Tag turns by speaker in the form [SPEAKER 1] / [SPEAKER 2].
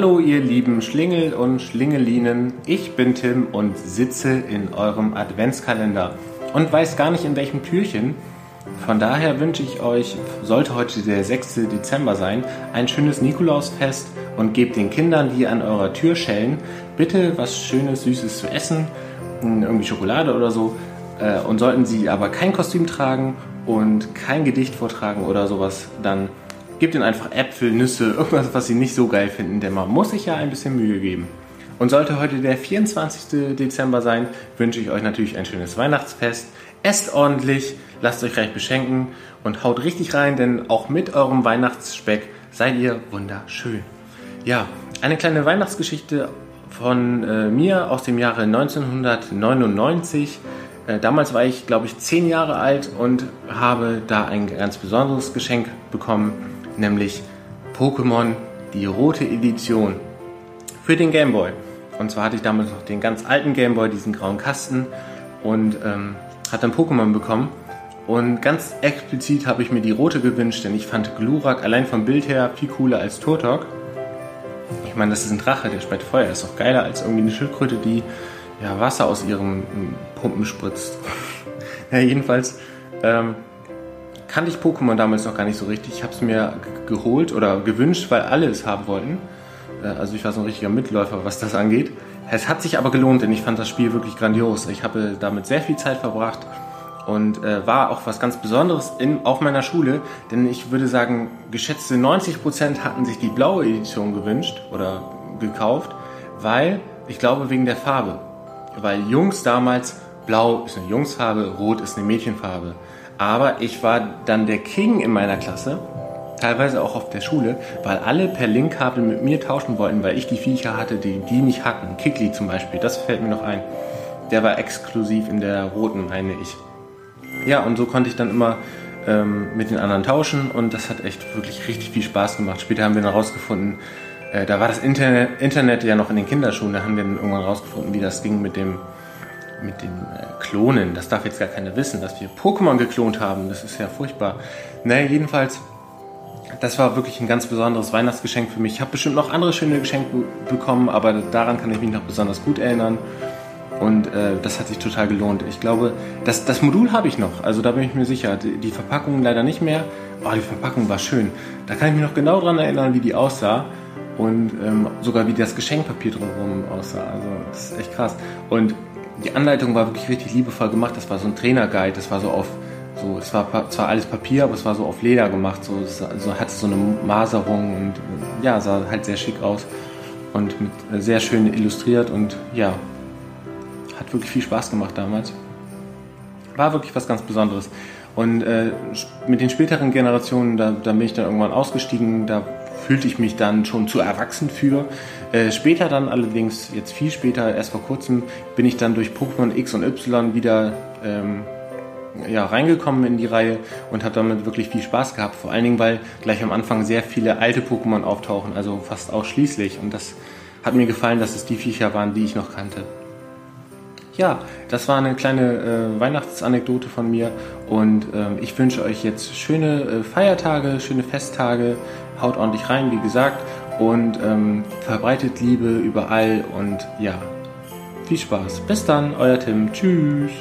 [SPEAKER 1] Hallo ihr lieben Schlingel und Schlingelinen, ich bin Tim und sitze in eurem Adventskalender und weiß gar nicht in welchem Türchen. Von daher wünsche ich euch, sollte heute der 6. Dezember sein, ein schönes Nikolausfest und gebt den Kindern, die an eurer Tür schellen, bitte was Schönes, Süßes zu essen, irgendwie Schokolade oder so. Äh, und sollten sie aber kein Kostüm tragen und kein Gedicht vortragen oder sowas, dann gebt ihnen einfach Äpfel, Nüsse, irgendwas, was sie nicht so geil finden, denn man muss sich ja ein bisschen Mühe geben. Und sollte heute der 24. Dezember sein, wünsche ich euch natürlich ein schönes Weihnachtsfest. Esst ordentlich, lasst euch reich beschenken und haut richtig rein, denn auch mit eurem Weihnachtsspeck seid ihr wunderschön. Ja, eine kleine Weihnachtsgeschichte von äh, mir aus dem Jahre 1999. Äh, damals war ich, glaube ich, zehn Jahre alt und habe da ein ganz besonderes Geschenk bekommen nämlich Pokémon die rote Edition für den Game Boy. Und zwar hatte ich damals noch den ganz alten Game Boy, diesen grauen Kasten und ähm, hatte ein Pokémon bekommen. Und ganz explizit habe ich mir die rote gewünscht, denn ich fand Glurak allein vom Bild her viel cooler als Turtok. Ich meine, das ist ein Drache, der speit Feuer. Ist doch geiler als irgendwie eine Schildkröte, die ja, Wasser aus ihrem Pumpen spritzt. ja, jedenfalls ähm, kannte ich Pokémon damals noch gar nicht so richtig. Ich habe es mir geholt oder gewünscht, weil alle es haben wollten. Äh, also ich war so ein richtiger Mitläufer, was das angeht. Es hat sich aber gelohnt, denn ich fand das Spiel wirklich grandios. Ich habe damit sehr viel Zeit verbracht und äh, war auch was ganz Besonderes in, auf meiner Schule, denn ich würde sagen, geschätzte 90% hatten sich die blaue Edition gewünscht oder gekauft, weil ich glaube wegen der Farbe. Weil Jungs damals, blau ist eine Jungsfarbe, rot ist eine Mädchenfarbe. Aber ich war dann der King in meiner Klasse, teilweise auch auf der Schule, weil alle per Linkkabel mit mir tauschen wollten, weil ich die Viecher hatte, die die nicht hatten. Kikli zum Beispiel, das fällt mir noch ein. Der war exklusiv in der roten, meine ich. Ja, und so konnte ich dann immer ähm, mit den anderen tauschen und das hat echt wirklich richtig viel Spaß gemacht. Später haben wir dann rausgefunden, äh, da war das Internet, Internet ja noch in den Kinderschuhen, da haben wir dann irgendwann rausgefunden, wie das ging mit dem mit dem äh, Klonen. Das darf jetzt gar keiner wissen, dass wir Pokémon geklont haben. Das ist ja furchtbar. Naja, jedenfalls, das war wirklich ein ganz besonderes Weihnachtsgeschenk für mich. Ich habe bestimmt noch andere schöne Geschenke bekommen, aber daran kann ich mich noch besonders gut erinnern. Und äh, das hat sich total gelohnt. Ich glaube, das, das Modul habe ich noch. Also da bin ich mir sicher. Die, die Verpackung leider nicht mehr. Oh, die Verpackung war schön. Da kann ich mich noch genau daran erinnern, wie die aussah. Und ähm, sogar wie das Geschenkpapier drumherum aussah. Also das ist echt krass. Und die Anleitung war wirklich richtig liebevoll gemacht. Das war so ein Trainerguide, das war so auf, so, es war zwar alles Papier, aber es war so auf Leder gemacht, so, es so hatte so eine Maserung und ja, sah halt sehr schick aus und mit, äh, sehr schön illustriert und ja, hat wirklich viel Spaß gemacht damals. War wirklich was ganz Besonderes. Und äh, mit den späteren Generationen, da, da bin ich dann irgendwann ausgestiegen, da fühlte ich mich dann schon zu erwachsen für. Äh, später dann allerdings, jetzt viel später, erst vor kurzem, bin ich dann durch Pokémon X und Y wieder ähm, ja, reingekommen in die Reihe und habe damit wirklich viel Spaß gehabt. Vor allen Dingen, weil gleich am Anfang sehr viele alte Pokémon auftauchen, also fast ausschließlich. Und das hat mir gefallen, dass es die Viecher waren, die ich noch kannte. Ja, das war eine kleine äh, Weihnachtsanekdote von mir und äh, ich wünsche euch jetzt schöne äh, Feiertage, schöne Festtage, haut ordentlich rein, wie gesagt, und ähm, verbreitet Liebe überall und ja, viel Spaß. Bis dann, euer Tim. Tschüss.